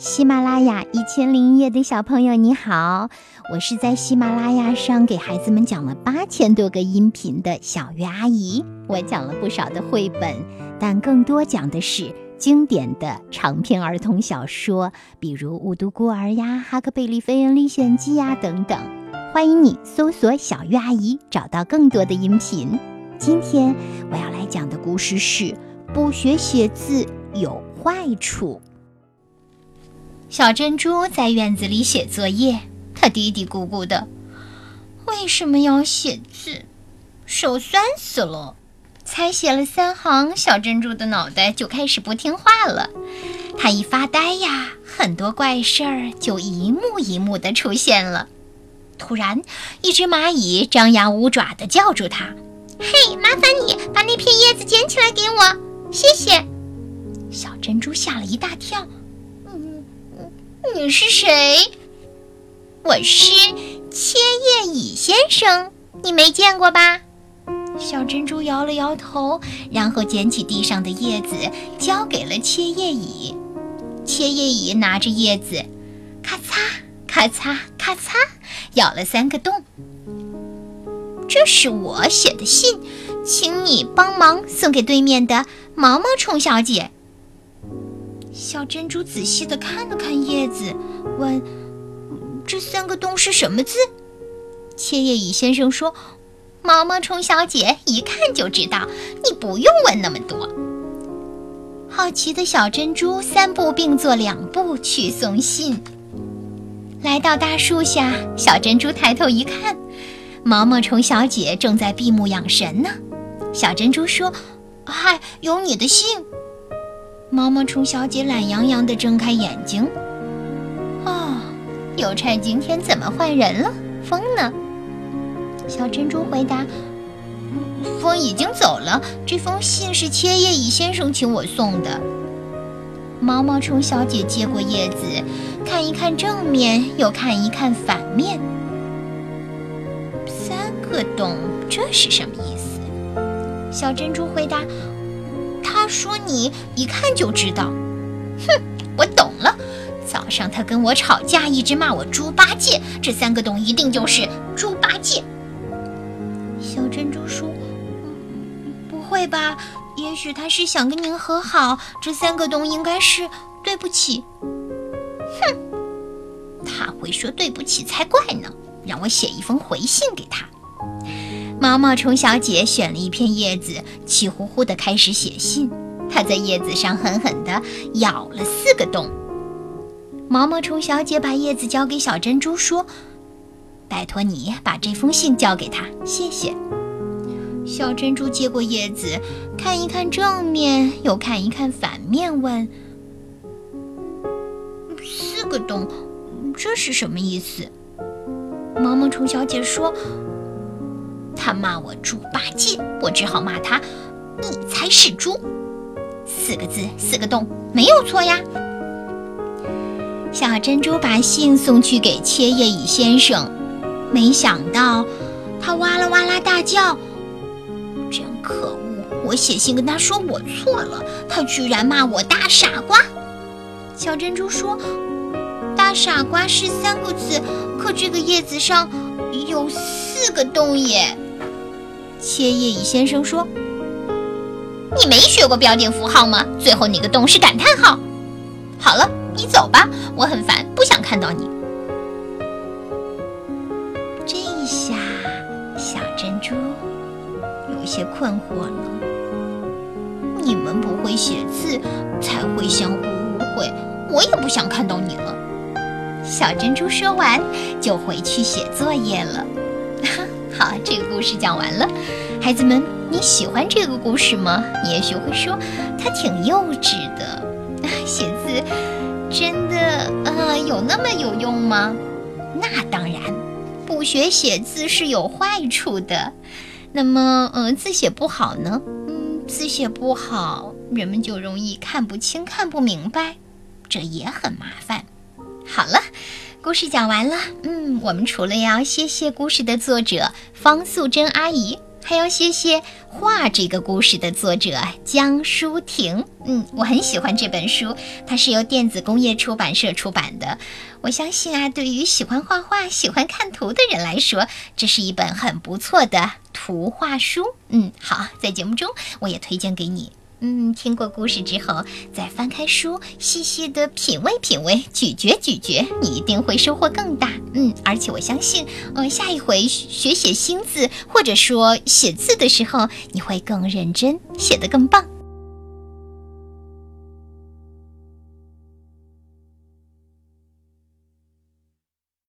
喜马拉雅一千零一夜的小朋友，你好！我是在喜马拉雅上给孩子们讲了八千多个音频的小鱼阿姨。我讲了不少的绘本，但更多讲的是经典的长篇儿童小说，比如《雾都孤儿》呀，《哈克贝利飞人历险记》呀等等。欢迎你搜索“小鱼阿姨”，找到更多的音频。今天我要来讲的故事是：不学写字有坏处。小珍珠在院子里写作业，她嘀嘀咕咕的：“为什么要写字？手酸死了。”才写了三行，小珍珠的脑袋就开始不听话了。她一发呆呀，很多怪事儿就一幕一幕的出现了。突然，一只蚂蚁张牙舞爪的叫住她：“嘿，麻烦你把那片叶子捡起来给我，谢谢。”小珍珠吓了一大跳。你是谁？我是切叶蚁先生，你没见过吧？小珍珠摇了摇头，然后捡起地上的叶子，交给了切叶蚁。切叶蚁拿着叶子，咔嚓咔嚓咔嚓，咬了三个洞。这是我写的信，请你帮忙送给对面的毛毛虫小姐。小珍珠仔细地看了看叶子，问：“这三个洞是什么字？”切叶蚁先生说：“毛毛虫小姐一看就知道，你不用问那么多。”好奇的小珍珠三步并作两步去送信。来到大树下，小珍珠抬头一看，毛毛虫小姐正在闭目养神呢。小珍珠说：“嗨，有你的信。”毛毛虫小姐懒洋洋地睁开眼睛。哦，邮差今天怎么换人了？风呢？小珍珠回答：“风已经走了。这封信是切叶蚁先生请我送的。”毛毛虫小姐接过叶子，看一看正面，又看一看反面。三个洞，这是什么意思？小珍珠回答。：“你一看就知道。”哼，我懂了。早上他跟我吵架，一直骂我猪八戒。这三个洞一定就是猪八戒。小珍珠说：“不会吧？也许他是想跟您和好。这三个洞应该是对不起。”哼，他会说对不起才怪呢。让我写一封回信给他。毛毛虫小姐选了一片叶子，气呼呼地开始写信。它在叶子上狠狠地咬了四个洞。毛毛虫小姐把叶子交给小珍珠，说：“拜托你把这封信交给他，谢谢。”小珍珠接过叶子，看一看正面，又看一看反面，问：“四个洞，这是什么意思？”毛毛虫小姐说。他骂我猪八戒，我只好骂他，你才是猪。四个字，四个洞，没有错呀。小珍珠把信送去给切叶蚁先生，没想到他哇啦哇啦大叫，真可恶！我写信跟他说我错了，他居然骂我大傻瓜。小珍珠说：“大傻瓜是三个字，可这个叶子上有四个洞耶。”切叶蚁先生说：“你没学过标点符号吗？最后那个洞是感叹号。”好了，你走吧，我很烦，不想看到你。这一下小珍珠有些困惑了。你们不会写字，才会相互误会。我也不想看到你了。小珍珠说完，就回去写作业了。好，这个故事讲完了，孩子们，你喜欢这个故事吗？你也许会说，它挺幼稚的，写字真的呃有那么有用吗？那当然，不学写字是有坏处的。那么，嗯，字写不好呢？嗯，字写不好，人们就容易看不清、看不明白，这也很麻烦。好了。故事讲完了，嗯，我们除了要谢谢故事的作者方素珍阿姨，还要谢谢《画》这个故事的作者江舒婷。嗯，我很喜欢这本书，它是由电子工业出版社出版的。我相信啊，对于喜欢画画、喜欢看图的人来说，这是一本很不错的图画书。嗯，好，在节目中我也推荐给你。嗯，听过故事之后，再翻开书，细细的品味品味，咀嚼咀嚼，你一定会收获更大。嗯，而且我相信，嗯，下一回学写新字或者说写字的时候，你会更认真，写得更棒。